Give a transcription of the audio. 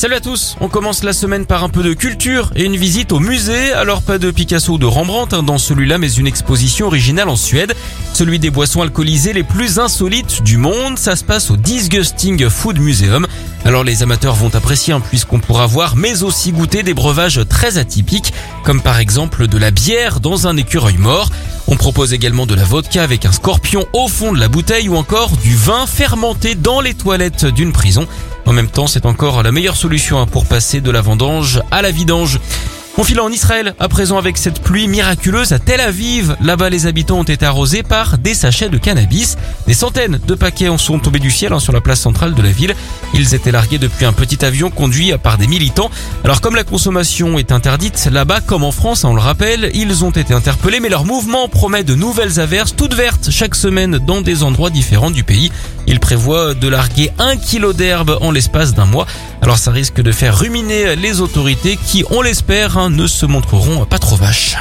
Salut à tous, on commence la semaine par un peu de culture et une visite au musée. Alors pas de Picasso ou de Rembrandt hein, dans celui-là, mais une exposition originale en Suède. Celui des boissons alcoolisées les plus insolites du monde. Ça se passe au Disgusting Food Museum. Alors les amateurs vont apprécier hein, puisqu'on pourra voir mais aussi goûter des breuvages très atypiques, comme par exemple de la bière dans un écureuil mort. On propose également de la vodka avec un scorpion au fond de la bouteille ou encore du vin fermenté dans les toilettes d'une prison. En même temps, c'est encore la meilleure solution hein, pour passer de la vendange à la vidange. On file en Israël, à présent avec cette pluie miraculeuse à Tel Aviv. Là-bas, les habitants ont été arrosés par des sachets de cannabis. Des centaines de paquets en sont tombés du ciel hein, sur la place centrale de la ville. Ils étaient largués depuis un petit avion conduit par des militants. Alors comme la consommation est interdite là-bas, comme en France, on le rappelle, ils ont été interpellés, mais leur mouvement promet de nouvelles averses toutes vertes chaque semaine dans des endroits différents du pays. Ils prévoient de larguer un kilo d'herbe en l'espace d'un mois. Alors ça risque de faire ruminer les autorités qui, on l'espère, hein, ne se montreront pas trop vaches.